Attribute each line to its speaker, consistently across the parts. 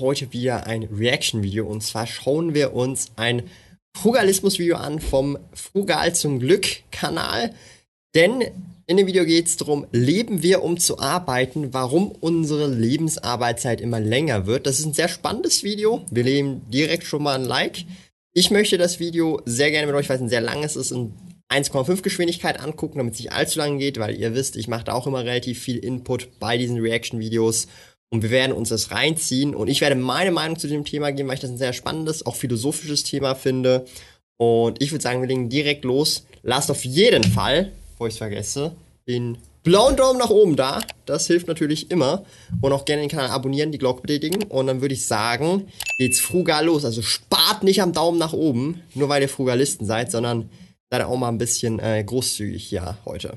Speaker 1: heute wieder ein Reaction-Video und zwar schauen wir uns ein Frugalismus-Video an vom Frugal zum Glück-Kanal. Denn in dem Video geht es darum, leben wir um zu arbeiten, warum unsere Lebensarbeitszeit immer länger wird. Das ist ein sehr spannendes Video. Wir nehmen direkt schon mal ein Like. Ich möchte das Video sehr gerne mit euch, weil es ein sehr langes ist, in 1,5 Geschwindigkeit angucken, damit es nicht allzu lang geht, weil ihr wisst, ich mache da auch immer relativ viel Input bei diesen Reaction-Videos und wir werden uns das reinziehen und ich werde meine Meinung zu dem Thema geben, weil ich das ein sehr spannendes, auch philosophisches Thema finde. Und ich würde sagen, wir legen direkt los. Lasst auf jeden Fall, bevor ich es vergesse, den blauen Daumen nach oben da. Das hilft natürlich immer. Und auch gerne den Kanal abonnieren, die Glocke betätigen. Und dann würde ich sagen, geht's frugal los. Also spart nicht am Daumen nach oben, nur weil ihr Frugalisten seid, sondern seid auch mal ein bisschen äh, großzügig hier heute.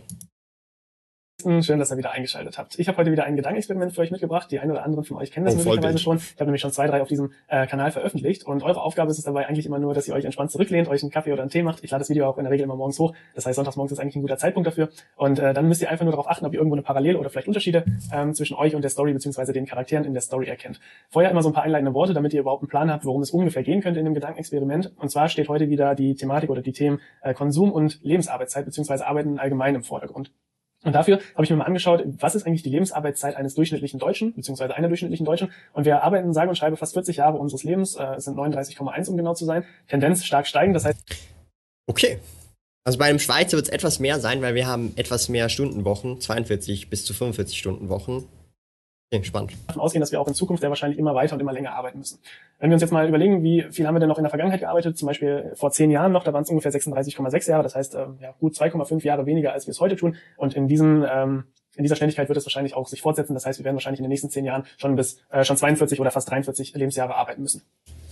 Speaker 2: Schön, dass ihr wieder eingeschaltet habt. Ich habe heute wieder ein Gedankenexperiment für euch mitgebracht. Die einen oder anderen von euch kennen das oh, möglicherweise schon. Ich habe nämlich schon zwei, drei auf diesem äh, Kanal veröffentlicht. Und eure Aufgabe ist es dabei eigentlich immer nur, dass ihr euch entspannt zurücklehnt, euch einen Kaffee oder einen Tee macht. Ich lade das Video auch in der Regel immer morgens hoch. Das heißt, sonntags morgens ist eigentlich ein guter Zeitpunkt dafür. Und äh, dann müsst ihr einfach nur darauf achten, ob ihr irgendwo eine Parallele oder vielleicht Unterschiede ähm, zwischen euch und der Story beziehungsweise den Charakteren in der Story erkennt. Vorher immer so ein paar einleitende Worte, damit ihr überhaupt einen Plan habt, worum es ungefähr gehen könnte in dem Gedankenexperiment. Und zwar steht heute wieder die Thematik oder die Themen äh, Konsum und Lebensarbeitszeit beziehungsweise Arbeiten allgemein im Vordergrund. Und dafür habe ich mir mal angeschaut, was ist eigentlich die Lebensarbeitszeit eines durchschnittlichen Deutschen, beziehungsweise einer durchschnittlichen Deutschen. Und wir arbeiten, sage und schreibe, fast 40 Jahre unseres Lebens, äh, sind 39,1 um genau zu sein. Tendenz stark steigen, das heißt...
Speaker 1: Okay. Also bei einem Schweizer wird es etwas mehr sein, weil wir haben etwas mehr Stundenwochen, 42 bis zu 45 Stunden Wochen. Okay, spannend.
Speaker 2: Davon ausgehen, dass wir auch in Zukunft sehr wahrscheinlich immer weiter und immer länger arbeiten müssen. Wenn wir uns jetzt mal überlegen, wie viel haben wir denn noch in der Vergangenheit gearbeitet, zum Beispiel vor zehn Jahren noch, da waren es ungefähr 36,6 Jahre, das heißt ähm, ja, gut 2,5 Jahre weniger, als wir es heute tun. Und in diesen ähm, in dieser Ständigkeit wird es wahrscheinlich auch sich fortsetzen. Das heißt, wir werden wahrscheinlich in den nächsten zehn Jahren schon bis äh, schon 42 oder fast 43 Lebensjahre arbeiten müssen.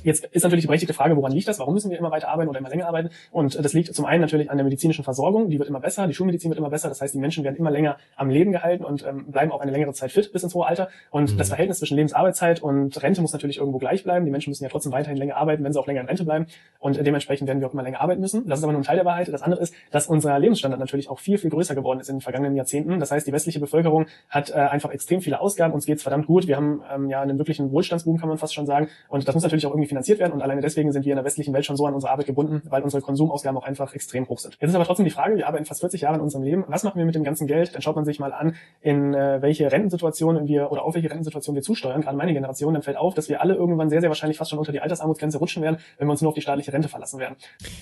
Speaker 2: Jetzt ist natürlich die berechtigte Frage, woran liegt das? Warum müssen wir immer weiter arbeiten oder immer länger arbeiten? Und das liegt zum einen natürlich an der medizinischen Versorgung, die wird immer besser, die Schulmedizin wird immer besser, das heißt, die Menschen werden immer länger am Leben gehalten und ähm, bleiben auch eine längere Zeit fit bis ins hohe Alter. Und mhm. das Verhältnis zwischen Lebensarbeitszeit und Rente muss natürlich irgendwo gleich bleiben. Die Menschen müssen ja trotzdem weiterhin länger arbeiten, wenn sie auch länger in Rente bleiben. Und äh, dementsprechend werden wir auch immer länger arbeiten müssen. Das ist aber nur ein Teil der Wahrheit. Das andere ist, dass unser Lebensstandard natürlich auch viel, viel größer geworden ist in den vergangenen Jahrzehnten. Das heißt, die westliche Bevölkerung hat äh, einfach extrem viele Ausgaben, uns geht's verdammt gut. Wir haben ähm, ja einen wirklichen Wohlstandsboom, kann man fast schon sagen. Und das muss natürlich auch irgendwie finanziert werden und alleine deswegen sind wir in der westlichen Welt schon so an unsere Arbeit gebunden, weil unsere Konsumausgaben auch einfach extrem hoch sind. Jetzt ist aber trotzdem die Frage, wir arbeiten fast 40 Jahre in unserem Leben. Was machen wir mit dem ganzen Geld? Dann schaut man sich mal an, in äh, welche Rentensituationen wir oder auf welche Rentensituation wir zusteuern. Gerade meine Generation, dann fällt auf, dass wir alle irgendwann sehr, sehr wahrscheinlich fast schon unter die Altersarmutsgrenze rutschen werden, wenn wir uns nur auf die staatliche Rente verlassen werden.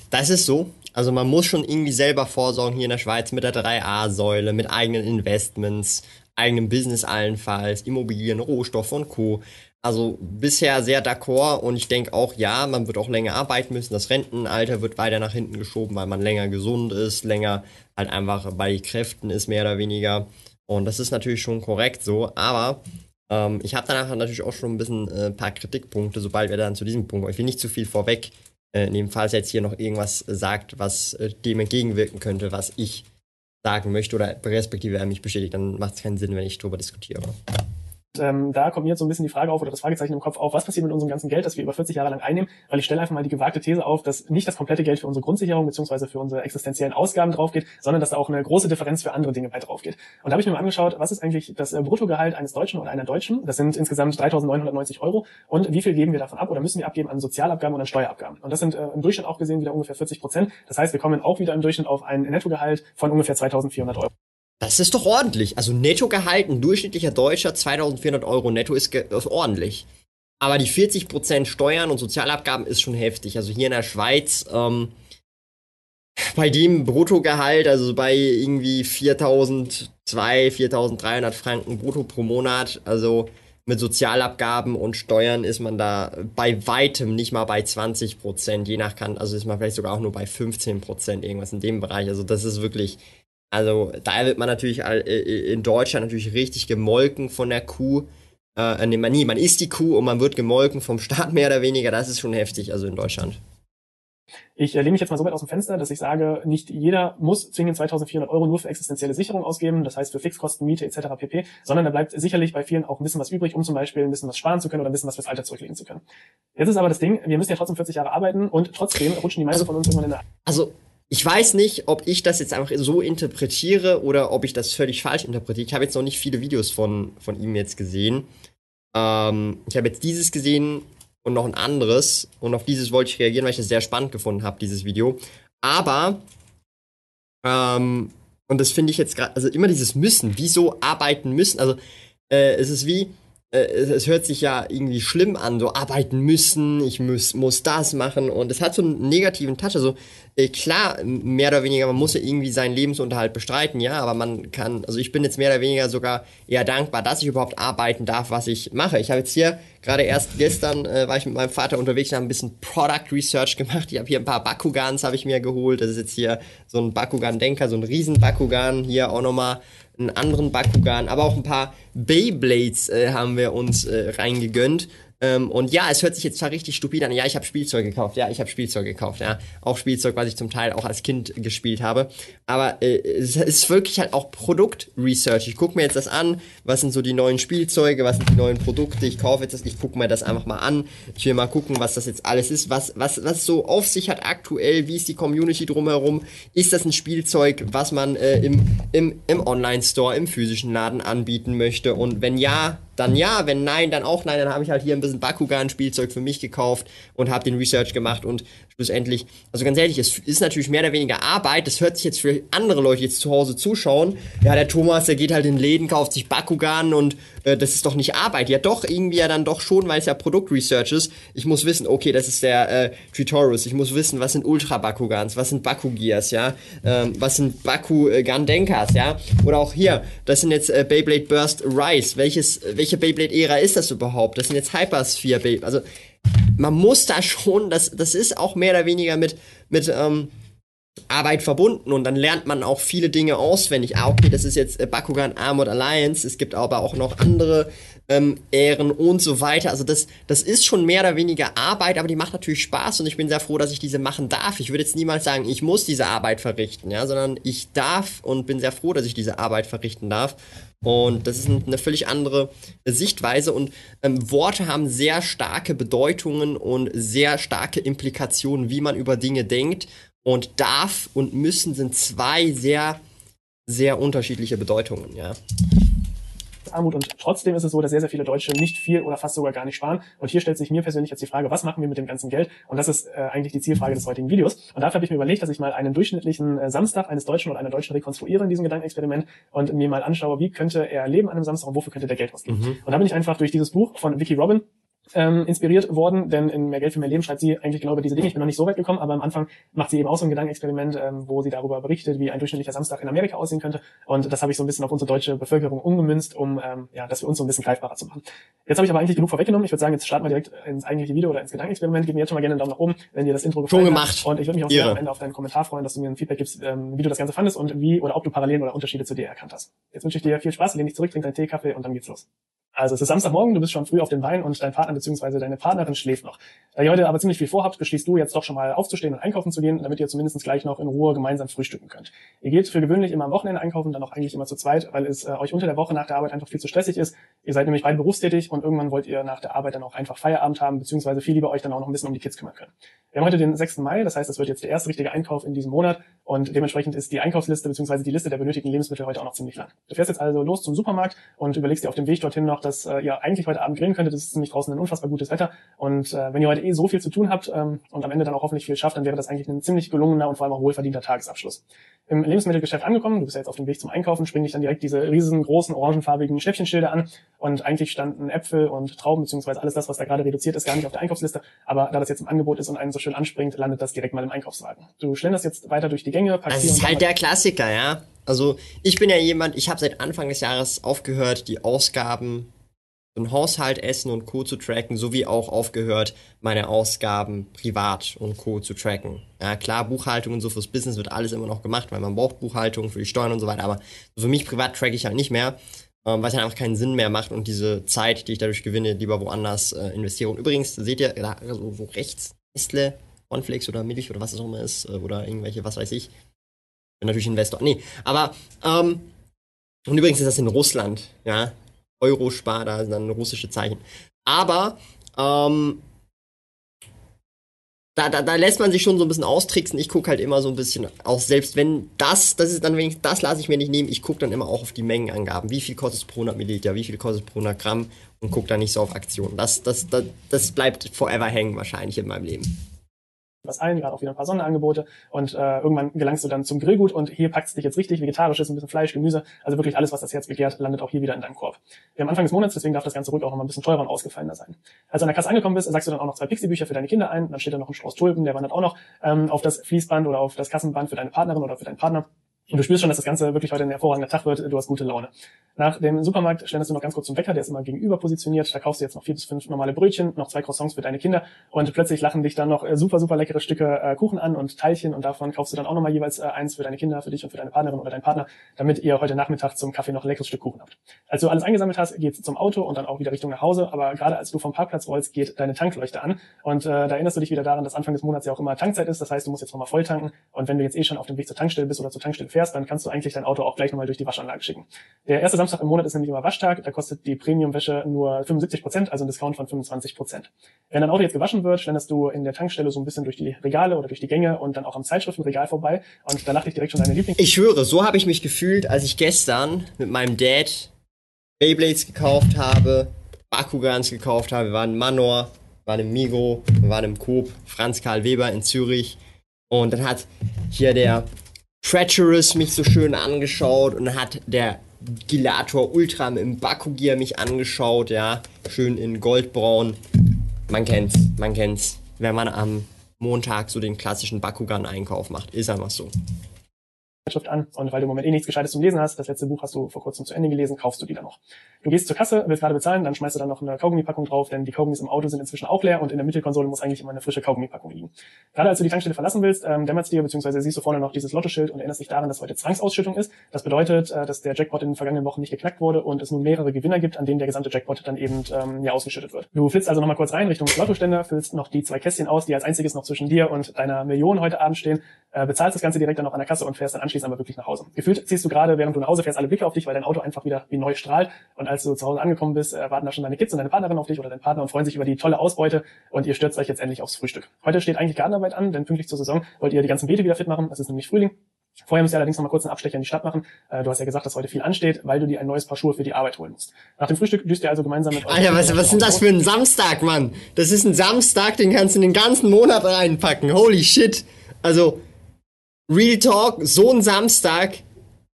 Speaker 1: Das ist so. Also man muss schon irgendwie selber vorsorgen hier in der Schweiz mit der 3a-Säule, mit eigenen Investments, eigenem Business allenfalls, Immobilien, Rohstoffe und Co. Also bisher sehr d'accord und ich denke auch, ja, man wird auch länger arbeiten müssen. Das Rentenalter wird weiter nach hinten geschoben, weil man länger gesund ist, länger halt einfach bei Kräften ist, mehr oder weniger. Und das ist natürlich schon korrekt so, aber ähm, ich habe danach natürlich auch schon ein bisschen äh, paar Kritikpunkte, sobald wir dann zu diesem Punkt kommen. Ich will nicht zu viel vorweg äh, nehmen, falls jetzt hier noch irgendwas sagt, was äh, dem entgegenwirken könnte, was ich sagen möchte oder respektive er mich bestätigt, dann macht es keinen Sinn, wenn ich darüber diskutiere
Speaker 2: ähm, da kommt mir jetzt so ein bisschen die Frage auf oder das Fragezeichen im Kopf auf, was passiert mit unserem ganzen Geld, das wir über 40 Jahre lang einnehmen, weil ich stelle einfach mal die gewagte These auf, dass nicht das komplette Geld für unsere Grundsicherung beziehungsweise für unsere existenziellen Ausgaben draufgeht, sondern dass da auch eine große Differenz für andere Dinge bei draufgeht. Und da habe ich mir mal angeschaut, was ist eigentlich das äh, Bruttogehalt eines Deutschen oder einer Deutschen? Das sind insgesamt 3.990 Euro. Und wie viel geben wir davon ab oder müssen wir abgeben an Sozialabgaben und an Steuerabgaben? Und das sind äh, im Durchschnitt auch gesehen wieder ungefähr 40 Prozent. Das heißt, wir kommen auch wieder im Durchschnitt auf ein Nettogehalt von ungefähr 2.400 Euro.
Speaker 1: Das ist doch ordentlich. Also Nettogehalt, ein durchschnittlicher Deutscher, 2400 Euro netto ist, ist ordentlich. Aber die 40% Steuern und Sozialabgaben ist schon heftig. Also hier in der Schweiz, ähm, bei dem Bruttogehalt, also bei irgendwie 4002, 4300 Franken brutto pro Monat, also mit Sozialabgaben und Steuern ist man da bei weitem nicht mal bei 20% je nach Kant, also ist man vielleicht sogar auch nur bei 15% irgendwas in dem Bereich. Also das ist wirklich also da wird man natürlich äh, in Deutschland natürlich richtig gemolken von der Kuh. äh, nee, man, nee, man isst die Kuh und man wird gemolken vom Staat mehr oder weniger. Das ist schon heftig, also in Deutschland.
Speaker 2: Ich äh, lehne mich jetzt mal so weit aus dem Fenster, dass ich sage, nicht jeder muss zwingend 2400 Euro nur für existenzielle Sicherung ausgeben, das heißt für Fixkosten, Miete etc. pp., sondern da bleibt sicherlich bei vielen auch ein bisschen was übrig, um zum Beispiel ein bisschen was sparen zu können oder ein bisschen was fürs Alter zurücklegen zu können. Jetzt ist aber das Ding, wir müssen ja trotzdem 40 Jahre arbeiten und trotzdem rutschen die meisten also, von uns irgendwann in der...
Speaker 1: Also ich weiß nicht, ob ich das jetzt einfach so interpretiere oder ob ich das völlig falsch interpretiere. Ich habe jetzt noch nicht viele Videos von, von ihm jetzt gesehen. Ähm, ich habe jetzt dieses gesehen und noch ein anderes. Und auf dieses wollte ich reagieren, weil ich das sehr spannend gefunden habe, dieses Video. Aber, ähm, und das finde ich jetzt gerade, also immer dieses Müssen, wieso arbeiten müssen, also äh, es ist wie, äh, es, hört sich ja irgendwie schlimm an, so arbeiten müssen, ich muss, muss das machen und es hat so einen negativen Touch. Also äh, klar, mehr oder weniger, man muss ja irgendwie seinen Lebensunterhalt bestreiten, ja, aber man kann, also ich bin jetzt mehr oder weniger sogar eher dankbar, dass ich überhaupt arbeiten darf, was ich mache. Ich habe jetzt hier gerade erst gestern äh, war ich mit meinem Vater unterwegs habe ein bisschen Product Research gemacht. Ich habe hier ein paar Bakugans habe ich mir geholt. Das ist jetzt hier so ein Bakugan-Denker, so ein riesen Bakugan. Hier auch nochmal einen anderen Bakugan, aber auch ein paar Beyblades äh, haben wir uns äh, reingegönnt. Ähm, und ja, es hört sich jetzt zwar richtig stupid an. Ja, ich habe Spielzeug gekauft. Ja, ich habe Spielzeug gekauft. Ja, auch Spielzeug, was ich zum Teil auch als Kind gespielt habe. Aber äh, es ist wirklich halt auch Produktresearch. Ich gucke mir jetzt das an. Was sind so die neuen Spielzeuge? Was sind die neuen Produkte? Ich kaufe jetzt das. Ich gucke mir das einfach mal an. Ich will mal gucken, was das jetzt alles ist. Was was was so auf sich hat aktuell. Wie ist die Community drumherum? Ist das ein Spielzeug, was man äh, im im im Online Store, im physischen Laden anbieten möchte? Und wenn ja, dann ja, wenn nein, dann auch nein, dann habe ich halt hier ein bisschen Bakugan-Spielzeug für mich gekauft und habe den Research gemacht und schlussendlich, also ganz ehrlich, es ist natürlich mehr oder weniger Arbeit, das hört sich jetzt für andere Leute jetzt zu Hause zuschauen, ja, der Thomas, der geht halt in Läden, kauft sich Bakugan und äh, das ist doch nicht Arbeit. Ja doch, irgendwie ja dann doch schon, weil es ja Produktresearch ist. Ich muss wissen, okay, das ist der äh, Tutorials, ich muss wissen, was sind Ultra-Bakugans, was sind Bakugias, ja, ähm, was sind Bakugan-Denkas, ja, oder auch hier, das sind jetzt äh, Beyblade Burst Rise, welches, welche Beyblade-Ära ist das überhaupt? Das sind jetzt Hypersphere Beyblade, also man muss da schon, das, das ist auch mehr oder weniger mit, mit ähm, Arbeit verbunden und dann lernt man auch viele Dinge auswendig. Ah, okay, das ist jetzt äh, Bakugan Armored Alliance, es gibt aber auch noch andere ähm, Ehren und so weiter. Also das, das ist schon mehr oder weniger Arbeit, aber die macht natürlich Spaß und ich bin sehr froh, dass ich diese machen darf. Ich würde jetzt niemals sagen, ich muss diese Arbeit verrichten, ja, sondern ich darf und bin sehr froh, dass ich diese Arbeit verrichten darf. Und das ist eine völlig andere Sichtweise. Und ähm, Worte haben sehr starke Bedeutungen und sehr starke Implikationen, wie man über Dinge denkt. Und darf und müssen sind zwei sehr, sehr unterschiedliche Bedeutungen, ja.
Speaker 2: Armut und trotzdem ist es so, dass sehr, sehr viele Deutsche nicht viel oder fast sogar gar nicht sparen. Und hier stellt sich mir persönlich jetzt die Frage, was machen wir mit dem ganzen Geld? Und das ist äh, eigentlich die Zielfrage des heutigen Videos. Und dafür habe ich mir überlegt, dass ich mal einen durchschnittlichen äh, Samstag eines Deutschen oder einer Deutschen rekonstruiere in diesem Gedankenexperiment und mir mal anschaue, wie könnte er leben an einem Samstag und wofür könnte der Geld ausgeben. Mhm. Und da bin ich einfach durch dieses Buch von Vicky Robin ähm, inspiriert worden, denn in Mehr Geld für mehr Leben schreibt sie eigentlich genau über diese Dinge. Ich bin noch nicht so weit gekommen, aber am Anfang macht sie eben auch so ein Gedankenexperiment, ähm, wo sie darüber berichtet, wie ein durchschnittlicher Samstag in Amerika aussehen könnte. Und das habe ich so ein bisschen auf unsere deutsche Bevölkerung umgemünzt, um ähm, ja, das für uns so ein bisschen greifbarer zu machen. Jetzt habe ich aber eigentlich genug vorweggenommen. Ich würde sagen, jetzt starten wir direkt ins eigentliche Video oder ins Gedankenexperiment. Gib mir jetzt schon mal gerne einen Daumen nach oben, wenn dir das Intro
Speaker 1: gefallen schon gemacht.
Speaker 2: Hat. Und ich würde mich auch sehr am Ende auf deinen Kommentar freuen, dass du mir ein Feedback gibst, ähm, wie du das Ganze fandest und wie oder ob du Parallelen oder Unterschiede zu dir erkannt hast. Jetzt wünsche ich dir viel Spaß, lehn dich zurück, trink deinen Tee, Kaffee und dann geht's los. Also es ist Samstagmorgen, du bist schon früh auf den Beinen und dein Partner bzw. deine Partnerin schläft noch. Da ihr heute aber ziemlich viel vorhabt, beschließt du jetzt doch schon mal aufzustehen und einkaufen zu gehen, damit ihr zumindest gleich noch in Ruhe gemeinsam frühstücken könnt. Ihr geht für gewöhnlich immer am Wochenende einkaufen, dann auch eigentlich immer zu zweit, weil es äh, euch unter der Woche nach der Arbeit einfach viel zu stressig ist. Ihr seid nämlich beide berufstätig und irgendwann wollt ihr nach der Arbeit dann auch einfach Feierabend haben, beziehungsweise viel lieber euch dann auch noch ein bisschen um die Kids kümmern können. Wir haben heute den 6. Mai, das heißt, es wird jetzt der erste richtige Einkauf in diesem Monat und dementsprechend ist die Einkaufsliste bzw. die Liste der benötigten Lebensmittel heute auch noch ziemlich lang. Du fährst jetzt also los zum Supermarkt und überlegst dir auf dem Weg dorthin noch, dass äh, ihr eigentlich heute Abend grillen könntet. Es ist nämlich draußen ein unfassbar gutes Wetter und äh, wenn ihr heute eh so viel zu tun habt ähm, und am Ende dann auch hoffentlich viel schafft, dann wäre das eigentlich ein ziemlich gelungener und vor allem auch wohlverdienter Tagesabschluss. Im Lebensmittelgeschäft angekommen, du bist ja jetzt auf dem Weg zum Einkaufen, springen dich dann direkt diese riesengroßen orangenfarbigen Schnäppchenschilder an und eigentlich standen Äpfel und Trauben bzw. alles das, was da gerade reduziert ist, gar nicht auf der Einkaufsliste, aber da das jetzt im Angebot ist und einen so schön anspringt, landet das direkt mal im Einkaufswagen. Du schlenderst jetzt weiter durch die Gänge.
Speaker 1: Das ist halt der Klassiker, ja. Also ich bin ja jemand, ich habe seit Anfang des Jahres aufgehört, die Ausgaben im Haushalt, Essen und Co. zu tracken, sowie auch aufgehört, meine Ausgaben privat und Co. zu tracken. Ja, klar, Buchhaltung und so fürs Business wird alles immer noch gemacht, weil man braucht Buchhaltung für die Steuern und so weiter, aber für mich privat track ich halt nicht mehr. ähm, weil es einfach keinen Sinn mehr macht und diese Zeit, die ich dadurch gewinne, lieber woanders äh, investiere. Und übrigens, seht ihr da so, so rechts, Nestle, Cornflakes oder Milch oder was es auch immer ist, äh, oder irgendwelche, was weiß ich. Bin natürlich Investor. Nee, aber, ähm, und übrigens ist das in Russland, ja. Eurospar, da sind dann russische Zeichen. Aber, ähm, da, da, da lässt man sich schon so ein bisschen austricksen. Ich gucke halt immer so ein bisschen, auch selbst wenn das, das ist dann wenigstens, das lasse ich mir nicht nehmen. Ich gucke dann immer auch auf die Mengenangaben. Wie viel kostet es pro 100 Milliliter, wie viel kostet es pro 100 Gramm und gucke dann nicht so auf Aktionen. Das, das, das, das bleibt forever hängen wahrscheinlich in meinem Leben
Speaker 2: was ein, gerade auch wieder ein paar Sonderangebote und äh, irgendwann gelangst du dann zum Grillgut und hier packt es dich jetzt richtig, vegetarisches, ein bisschen Fleisch, Gemüse, also wirklich alles, was das Herz begehrt, landet auch hier wieder in deinem Korb. Wir haben Anfang des Monats, deswegen darf das Ganze ruhig auch noch mal ein bisschen teurer und ausgefallener sein. Als du an der Kasse angekommen bist, sagst du dann auch noch zwei Pixie-Bücher für deine Kinder ein, dann steht da noch ein Strauß Tulpen, der wandert auch noch ähm, auf das Fließband oder auf das Kassenband für deine Partnerin oder für deinen Partner. Und du spürst schon, dass das Ganze wirklich heute ein hervorragender Tag wird. Du hast gute Laune. Nach dem Supermarkt stellst du noch ganz kurz zum Wecker, der ist immer gegenüber positioniert. Da kaufst du jetzt noch vier bis fünf normale Brötchen, noch zwei Croissants für deine Kinder und plötzlich lachen dich dann noch äh, super, super leckere Stücke äh, Kuchen an und Teilchen und davon kaufst du dann auch nochmal jeweils äh, eins für deine Kinder, für dich und für deine Partnerin oder deinen Partner, damit ihr heute Nachmittag zum Kaffee noch ein leckeres Stück Kuchen habt. Als du alles eingesammelt hast, geht's zum Auto und dann auch wieder Richtung nach Hause. Aber gerade als du vom Parkplatz rollst, geht deine Tankleuchte an und äh, da erinnerst du dich wieder daran, dass Anfang des Monats ja auch immer Tankzeit ist. Das heißt, du musst jetzt nochmal voll tanken und wenn du jetzt eh schon auf dem Weg zur Tankstelle bist oder zur Tankstelle fährst, dann kannst du eigentlich dein Auto auch gleich nochmal durch die Waschanlage schicken. Der erste Samstag im Monat ist nämlich immer Waschtag, da kostet die Premium-Wäsche nur 75 Prozent, also ein Discount von 25 Prozent. Wenn dein Auto jetzt gewaschen wird, schlendest du in der Tankstelle so ein bisschen durch die Regale oder durch die Gänge und dann auch am Zeitschriftenregal vorbei und danach dich direkt schon deine Lieblings...
Speaker 1: Ich schwöre, so habe ich mich gefühlt, als ich gestern mit meinem Dad Beyblades gekauft habe, Bakugans gekauft habe, wir waren in Manor, wir waren im Migo, wir waren im Coop, Franz Karl Weber in Zürich und dann hat hier der Treacherous mich so schön angeschaut und hat der Gilator Ultra im Bakugier mich angeschaut, ja. Schön in Goldbraun. Man kennt's, man kennt's. Wenn man am Montag so den klassischen Bakugan-Einkauf macht. Ist einfach so.
Speaker 2: Zeitschrift an und weil du im Moment eh nichts Gescheites zum Lesen hast, das letzte Buch hast du vor kurzem zu Ende gelesen, kaufst du die dann noch. Du gehst zur Kasse, willst gerade bezahlen, dann schmeißt du dann noch eine Kaugummipackung drauf, denn die Kaugummis im Auto sind inzwischen auch leer und in der Mittelkonsole muss eigentlich immer eine frische Kaugummipackung liegen. Gerade als du die Tankstelle verlassen willst, ähm, dämmert dir, beziehungsweise siehst du vorne noch dieses Lottoschild und erinnerst dich daran, dass heute Zwangsausschüttung ist. Das bedeutet, äh, dass der Jackpot in den vergangenen Wochen nicht geknackt wurde und es nun mehrere Gewinner gibt, an denen der gesamte Jackpot dann eben ähm, ja ausgeschüttet wird. Du flitzt also nochmal kurz rein Richtung Lottoständer, füllst noch die zwei Kästchen aus, die als einziges noch zwischen dir und deiner Million heute Abend stehen, äh, bezahlst das Ganze direkt dann noch an der Kasse und fährst dann anschließend aber wirklich nach Hause. Gefühlt ziehst du gerade, während du nach Hause fährst, alle Blicke auf dich, weil dein Auto einfach wieder wie neu strahlt. Und als du zu Hause angekommen bist, äh, warten da schon deine Kids und deine Partnerin auf dich oder dein Partner und freuen sich über die tolle Ausbeute und ihr stürzt euch jetzt endlich aufs Frühstück. Heute steht eigentlich Gartenarbeit an, denn pünktlich zur Saison wollt ihr die ganzen Beete wieder fit machen. Es ist nämlich Frühling. Vorher müsst ihr allerdings noch mal kurz einen Abstecher in die Stadt machen. Äh, du hast ja gesagt, dass heute viel ansteht, weil du dir ein neues Paar Schuhe für die Arbeit holen musst. Nach dem Frühstück düst ihr also gemeinsam mit
Speaker 1: Alter, was, was ist denn das für ein Samstag, Mann? Das ist ein Samstag, den kannst du in den ganzen Monat reinpacken. Holy shit. Also, Real Talk, so ein Samstag,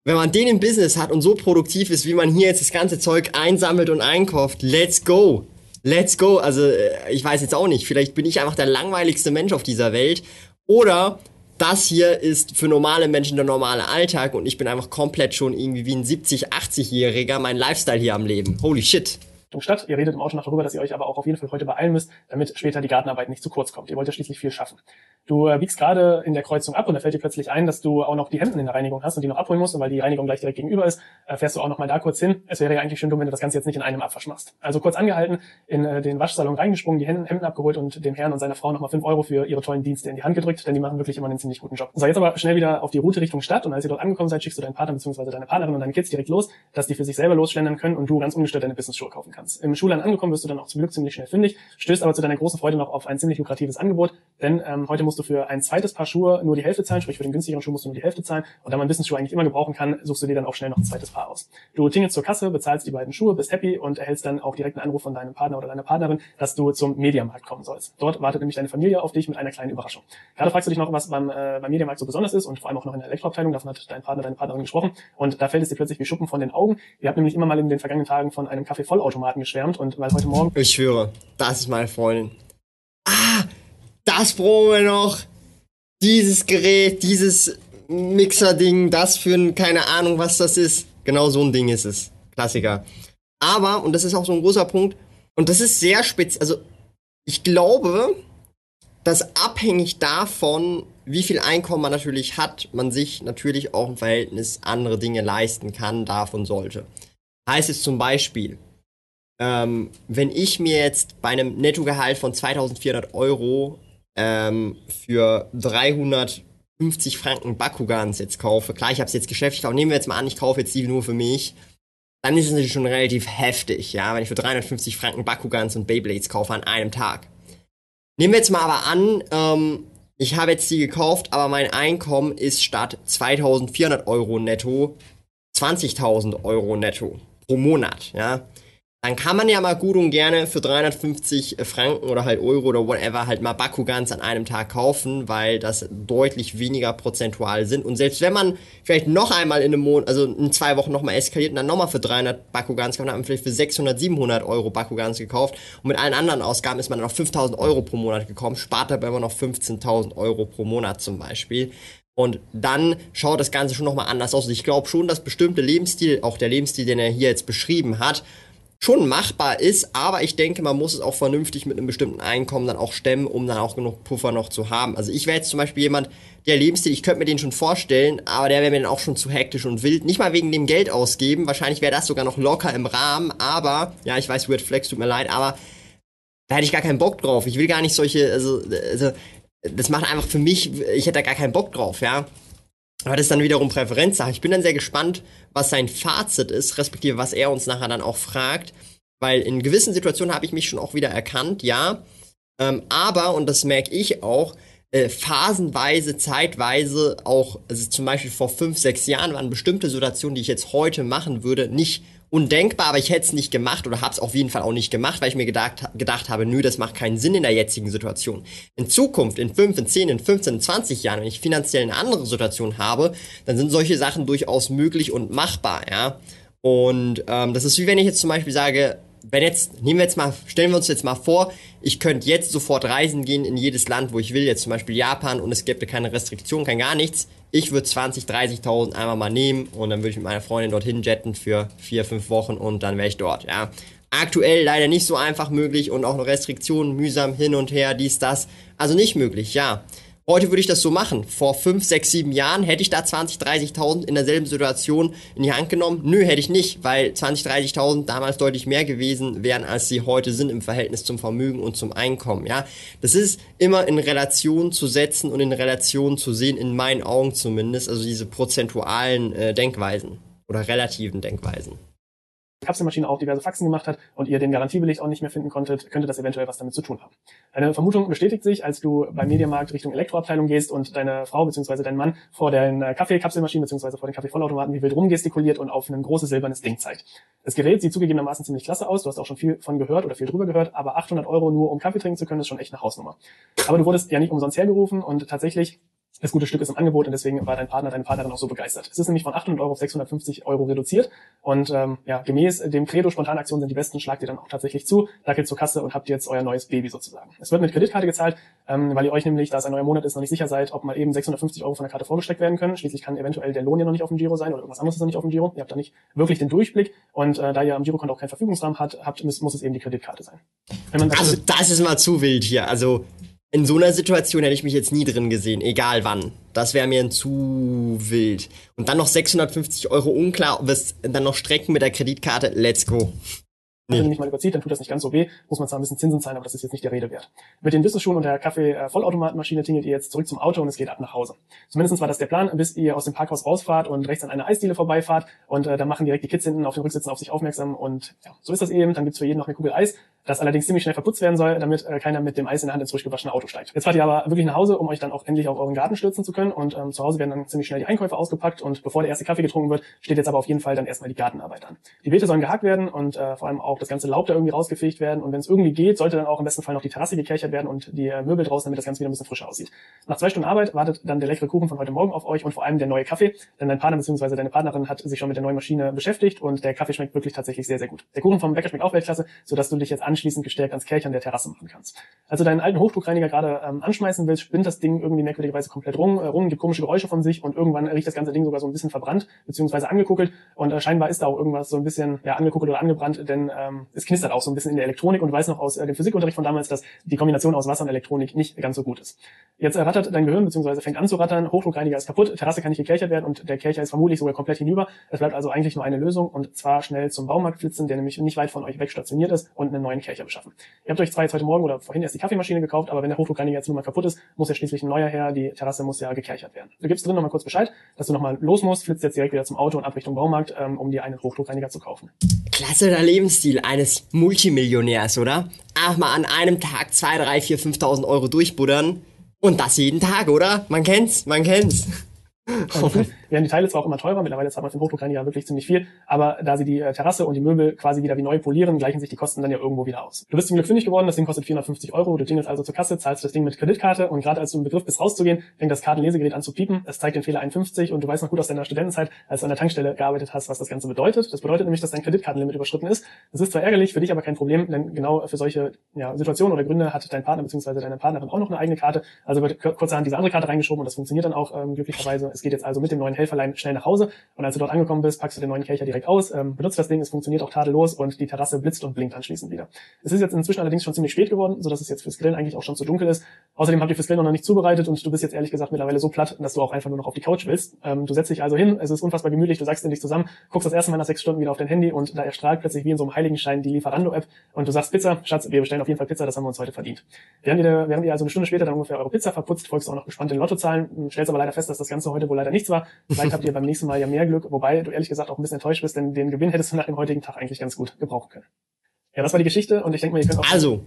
Speaker 1: wenn man den im Business hat und so produktiv ist, wie man hier jetzt das ganze Zeug einsammelt und einkauft, let's go. Let's go. Also, äh, ich weiß jetzt auch nicht. Vielleicht bin ich einfach der langweiligste Mensch auf dieser Welt. Oder das hier ist für normale Menschen der normale Alltag und ich bin einfach komplett schon irgendwie wie ein 70, 80-Jähriger mein Lifestyle hier am Leben. Holy shit.
Speaker 2: Stadt. Ihr redet im Auto noch darüber, dass ihr euch aber auch auf jeden Fall heute beeilen müsst, damit später die Gartenarbeit nicht zu kurz kommt. Ihr wollt ja schließlich viel schaffen. Du äh, biegst gerade in der Kreuzung ab und da fällt dir plötzlich ein, dass du auch noch die Hemden in der Reinigung hast und die noch abholen musst. Und weil die Reinigung gleich direkt gegenüber ist, äh, fährst du auch noch mal da kurz hin. Es wäre ja eigentlich schön dumm, wenn du das Ganze jetzt nicht in einem Abwasch machst. Also kurz angehalten, in äh, den Waschsalon reingesprungen, die Hemden abgeholt und dem Herrn und seiner Frau nochmal fünf Euro für ihre tollen Dienste in die Hand gedrückt, denn die machen wirklich immer einen ziemlich guten Job. So, jetzt aber schnell wieder auf die Route Richtung Stadt und als ihr dort angekommen seid, schickst du deinen Partner bzw. deine Partnerin und deine Kids direkt los, dass die für sich selber losschlendern können und du ganz ungestört deine Business-Schuhe kaufen kannst. Im Schulland angekommen wirst du dann auch zum Glück ziemlich schnell fündig, stößt aber zu deiner großen Freude noch auf ein ziemlich lukratives Angebot, denn ähm, heute musst du für ein zweites Paar Schuhe nur die Hälfte zahlen, sprich für den günstigeren Schuh musst du nur die Hälfte zahlen und da man Business-Schuhe eigentlich immer gebrauchen kann, suchst du dir dann auch schnell noch ein zweites Paar aus. Du tingelst zur Kasse, bezahlst die beiden Schuhe, bist happy und erhältst dann auch direkt einen Anruf von deinem Partner oder deiner Partnerin, dass du zum Mediamarkt kommen sollst. Dort wartet nämlich deine Familie auf dich mit einer kleinen Überraschung. Gerade fragst du dich noch, was beim, äh, beim Mediamarkt so besonders ist und vor allem auch noch in der Elektroabteilung, davon hat dein Partner, deine Partnerin gesprochen und da fällt es dir plötzlich wie Schuppen von den Augen. Ihr habt nämlich immer mal in den vergangenen Tagen von einem Kaffee-Vollautomaten geschwärmt und weil heute Morgen...
Speaker 1: Ich schwöre, das ist meine Freundin. Ah, das brauchen wir noch. Dieses Gerät, dieses Mixer-Ding, das für ein, keine Ahnung, was das ist. Genau so ein Ding ist es. Klassiker. Aber, und das ist auch so ein großer Punkt, und das ist sehr speziell, also ich glaube, dass abhängig davon, wie viel Einkommen man natürlich hat, man sich natürlich auch im Verhältnis andere Dinge leisten kann, darf und sollte. Heißt es zum Beispiel, ähm, wenn ich mir jetzt bei einem Nettogehalt von 2400 Euro ähm, für 350 Franken Bakugans jetzt kaufe, klar, ich habe es jetzt geschäftlich, aber nehmen wir jetzt mal an, ich kaufe jetzt die nur für mich, dann ist es natürlich schon relativ heftig, ja, wenn ich für 350 Franken Bakugans und Beyblades kaufe an einem Tag. Nehmen wir jetzt mal aber an, ähm, ich habe jetzt die gekauft, aber mein Einkommen ist statt 2400 Euro netto 20.000 Euro netto pro Monat, ja dann kann man ja mal gut und gerne für 350 Franken oder halt Euro oder whatever halt mal Bakugans an einem Tag kaufen, weil das deutlich weniger prozentual sind. Und selbst wenn man vielleicht noch einmal in einem Monat, also in zwei Wochen nochmal eskaliert und dann nochmal für 300 Bakugans kauft, dann hat man vielleicht für 600, 700 Euro Bakugans gekauft. Und mit allen anderen Ausgaben ist man dann auf 5000 Euro pro Monat gekommen, spart dabei immer noch 15.000 Euro pro Monat zum Beispiel. Und dann schaut das Ganze schon nochmal anders aus. Und ich glaube schon, dass bestimmte Lebensstil, auch der Lebensstil, den er hier jetzt beschrieben hat, schon machbar ist, aber ich denke, man muss es auch vernünftig mit einem bestimmten Einkommen dann auch stemmen, um dann auch genug Puffer noch zu haben. Also ich wäre jetzt zum Beispiel jemand, der Lebensstil, ich könnte mir den schon vorstellen, aber der wäre mir dann auch schon zu hektisch und wild. Nicht mal wegen dem Geld ausgeben, wahrscheinlich wäre das sogar noch locker im Rahmen, aber, ja, ich weiß, Weird Flex, tut mir leid, aber da hätte ich gar keinen Bock drauf. Ich will gar nicht solche, also, also das macht einfach für mich, ich hätte da gar keinen Bock drauf, ja. Aber das ist dann wiederum Präferenzsache. Ich bin dann sehr gespannt, was sein Fazit ist, respektive was er uns nachher dann auch fragt. Weil in gewissen Situationen habe ich mich schon auch wieder erkannt, ja. Ähm, aber, und das merke ich auch, äh, phasenweise, zeitweise auch, also zum Beispiel vor fünf, sechs Jahren waren bestimmte Situationen, die ich jetzt heute machen würde, nicht undenkbar, aber ich hätte es nicht gemacht oder habe es auf jeden Fall auch nicht gemacht, weil ich mir gedacht, gedacht habe, nö, das macht keinen Sinn in der jetzigen Situation. In Zukunft, in 5, in 10, in 15, in 20 Jahren, wenn ich finanziell eine andere Situation habe, dann sind solche Sachen durchaus möglich und machbar, ja. Und ähm, das ist wie wenn ich jetzt zum Beispiel sage, wenn jetzt, nehmen wir jetzt mal, stellen wir uns jetzt mal vor, ich könnte jetzt sofort reisen gehen in jedes Land, wo ich will, jetzt zum Beispiel Japan und es gäbe keine Restriktion, kein gar nichts ich würde 20, 30.000 einmal mal nehmen und dann würde ich mit meiner Freundin dorthin jetten für vier, fünf Wochen und dann wäre ich dort, ja. Aktuell leider nicht so einfach möglich und auch noch Restriktionen, mühsam hin und her, dies, das. Also nicht möglich, ja. Heute würde ich das so machen. Vor 5, 6, 7 Jahren hätte ich da 20, 30.000 in derselben Situation in die Hand genommen. Nö, hätte ich nicht, weil 20, 30.000 damals deutlich mehr gewesen wären, als sie heute sind im Verhältnis zum Vermögen und zum Einkommen. Ja, das ist immer in Relation zu setzen und in Relation zu sehen, in meinen Augen zumindest. Also diese prozentualen äh, Denkweisen oder relativen Denkweisen.
Speaker 2: Kapselmaschine auch diverse Faxen gemacht hat und ihr den Garantiebeleg auch nicht mehr finden konntet, könnte das eventuell was damit zu tun haben. Deine Vermutung bestätigt sich, als du beim Mediamarkt Richtung Elektroabteilung gehst und deine Frau bzw. dein Mann vor den äh, Kaffeekapselmaschinen bzw. vor den Kaffeevollautomaten wie wild rumgestikuliert und auf ein großes silbernes Ding zeigt. Das Gerät sieht zugegebenermaßen ziemlich klasse aus, du hast auch schon viel von gehört oder viel drüber gehört, aber 800 Euro nur um Kaffee trinken zu können, ist schon echt eine Hausnummer. Aber du wurdest ja nicht umsonst hergerufen und tatsächlich das gute Stück ist im Angebot und deswegen war dein Partner, deine Partnerin auch so begeistert. Es ist nämlich von 800 Euro auf 650 Euro reduziert und ähm, ja, gemäß dem Credo Spontanaktionen sind die besten, schlagt ihr dann auch tatsächlich zu, dackelt zur Kasse und habt jetzt euer neues Baby sozusagen. Es wird mit Kreditkarte gezahlt, ähm, weil ihr euch nämlich, da es ein neuer Monat ist, noch nicht sicher seid, ob mal eben 650 Euro von der Karte vorgestreckt werden können. Schließlich kann eventuell der Lohn ja noch nicht auf dem Giro sein oder irgendwas anderes ist noch nicht auf dem Giro. Ihr habt da nicht wirklich den Durchblick und äh, da ihr am Girokonto auch keinen Verfügungsrahmen habt, habt muss, es eben die Kreditkarte sein.
Speaker 1: also das ist mal zu wild hier. Also in so einer Situation hätte ich mich jetzt nie drin gesehen, egal wann. Das wäre mir zu wild. Und dann noch 650 Euro unklar, ob es dann noch strecken mit der Kreditkarte. Let's go.
Speaker 2: Nee. Wenn nämlich mal überzieht, dann tut das nicht ganz so weh, muss man zwar ein bisschen Zinsen zahlen, aber das ist jetzt nicht der Rede wert. Mit den Business-Schuhen und der Kaffee-Vollautomatenmaschine tingelt ihr jetzt zurück zum Auto und es geht ab nach Hause. Zumindest war das der Plan, bis ihr aus dem Parkhaus rausfahrt und rechts an einer Eisdiele vorbeifahrt und äh, dann machen direkt die Kids hinten auf den Rücksitzen auf sich aufmerksam und ja, so ist das eben. Dann gibt's für jeden noch eine Kugel Eis das allerdings ziemlich schnell verputzt werden soll, damit äh, keiner mit dem Eis in der Hand ins frisch gewaschene Auto steigt. Jetzt fahrt ihr aber wirklich nach Hause, um euch dann auch endlich auf euren Garten stürzen zu können und ähm, zu Hause werden dann ziemlich schnell die Einkäufe ausgepackt und bevor der erste Kaffee getrunken wird, steht jetzt aber auf jeden Fall dann erstmal die Gartenarbeit an. Die Beete sollen gehakt werden und äh, vor allem auch das ganze Laub da irgendwie rausgefegt werden und wenn es irgendwie geht, sollte dann auch im besten Fall noch die Terrasse gekerchert werden und die äh, Möbel draußen, damit das Ganze wieder ein bisschen frischer aussieht. Nach zwei Stunden Arbeit wartet dann der leckere Kuchen von heute Morgen auf euch und vor allem der neue Kaffee, denn dein Partner bzw. deine Partnerin hat sich schon mit der neuen Maschine beschäftigt und der Kaffee schmeckt wirklich tatsächlich sehr, sehr gut. Der Kuchen vom Bäcker schmeckt auch Weltklasse, sodass du dich jetzt anschließend gestärkt ans Kelchern der Terrasse machen kannst. Als du deinen alten Hochdruckreiniger gerade ähm, anschmeißen willst, spinnt das Ding irgendwie merkwürdigerweise komplett rum, äh, rum, gibt komische Geräusche von sich und irgendwann riecht das ganze Ding sogar so ein bisschen verbrannt bzw. angekuckelt und äh, scheinbar ist da auch irgendwas so ein bisschen ja, angekuckelt oder angebrannt, denn ähm, es knistert auch so ein bisschen in der Elektronik und du weißt noch aus äh, dem Physikunterricht von damals, dass die Kombination aus Wasser und Elektronik nicht ganz so gut ist. Jetzt äh, rattert dein Gehirn bzw. fängt an zu rattern, Hochdruckreiniger ist kaputt, Terrasse kann nicht gekelchert werden und der Kelcher ist vermutlich sogar komplett hinüber. Es bleibt also eigentlich nur eine Lösung und zwar schnell zum Baumarkt flitzen, der nämlich nicht weit von euch weg stationiert ist und einen neuen Kelcher beschaffen. Ihr habt euch zwar jetzt heute Morgen oder vorhin erst die Kaffeemaschine gekauft, aber wenn der Hochdruckreiniger jetzt nur mal kaputt ist, muss ja schließlich ein neuer her, die Terrasse muss ja gekelchert werden. Du gibst drin nochmal kurz Bescheid, dass du nochmal los musst, flitzt jetzt direkt wieder zum Auto und ab Richtung Baumarkt, ähm, um dir einen Hochdruckreiniger zu kaufen.
Speaker 1: Klasse der Lebensstil eines Multimillionärs, oder? Einfach mal an einem Tag 2, 3, 4, 5.000 Euro durchbuddern. Und das jeden Tag, oder? Man kennt's, man kennt's.
Speaker 2: werden die Teile zwar auch immer teurer, mittlerweile zahlt man für den Hochdruckreiniger wirklich ziemlich viel, aber da sie die äh, Terrasse und die Möbel quasi wieder wie neu polieren, gleichen sich die Kosten dann ja irgendwo wieder aus. Du bist zum Glück fündig geworden, das Ding kostet 450 Euro, du klingelst also zur Kasse, zahlst das Ding mit Kreditkarte und gerade als du im Begriff bist rauszugehen, fängt das Kartenlesegerät an zu piepen, es zeigt den Fehler 51 und du weißt noch gut aus deiner Studentenzeit, als du an der Tankstelle gearbeitet hast, was das Ganze bedeutet. Das bedeutet nämlich, dass dein Kreditkartenlimit überschritten ist. Das ist zwar ärgerlich, für dich aber kein Problem, denn genau für solche ja, Situationen oder Gründe hat dein Partner bzw. deine Partnerin auch noch eine eigene Karte, also wird kurzerhand diese andere Karte reingeschoben und das funktioniert dann auch ähm, glücklicherweise. Es geht jetzt also mit dem neuen Helferlein schnell nach Hause und als du dort angekommen bist, packst du den neuen Kelcher direkt aus, ähm, benutzt das Ding, es funktioniert auch tadellos und die Terrasse blitzt und blinkt anschließend wieder. Es ist jetzt inzwischen allerdings schon ziemlich spät geworden, sodass es jetzt fürs Grillen eigentlich auch schon zu dunkel ist. Außerdem habt ihr fürs Grillen noch nicht zubereitet und du bist jetzt ehrlich gesagt mittlerweile so platt, dass du auch einfach nur noch auf die Couch willst. Ähm, du setzt dich also hin, es ist unfassbar gemütlich, du sagst in dich zusammen, guckst das erste Mal nach sechs Stunden wieder auf dein Handy und da erstrahlt plötzlich wie in so einem Heiligenschein die Lieferando-App und du sagst Pizza, Schatz, wir bestellen auf jeden Fall Pizza, das haben wir uns heute verdient. Während ihr, während ihr also eine Stunde später dann ungefähr eure Pizza verputzt, folgst auch noch gespannt den Lottozahlen, stellst aber leider fest, dass das Ganze heute wohl leider nichts war. Vielleicht habt ihr beim nächsten Mal ja mehr Glück, wobei du ehrlich gesagt auch ein bisschen enttäuscht bist, denn den Gewinn hättest du nach dem heutigen Tag eigentlich ganz gut gebrauchen können. Ja, das war die Geschichte und ich denke mal, ihr könnt auch...
Speaker 1: Also,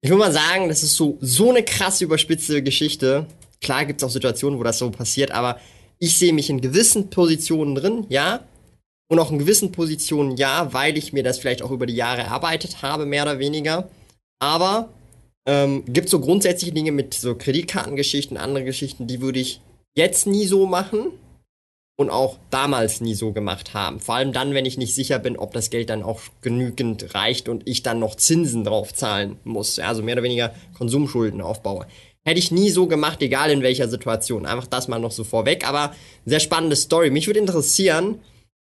Speaker 1: ich will mal sagen, das ist so, so eine krass überspitzte Geschichte. Klar gibt es auch Situationen, wo das so passiert, aber ich sehe mich in gewissen Positionen drin, ja. Und auch in gewissen Positionen ja, weil ich mir das vielleicht auch über die Jahre erarbeitet habe, mehr oder weniger. Aber ähm, gibt so grundsätzliche Dinge mit so Kreditkartengeschichten, andere Geschichten, die würde ich jetzt nie so machen und auch damals nie so gemacht haben. Vor allem dann, wenn ich nicht sicher bin, ob das Geld dann auch genügend reicht und ich dann noch Zinsen drauf zahlen muss. Also mehr oder weniger Konsumschulden aufbaue. Hätte ich nie so gemacht, egal in welcher Situation. Einfach das mal noch so vorweg. Aber sehr spannende Story. Mich würde interessieren,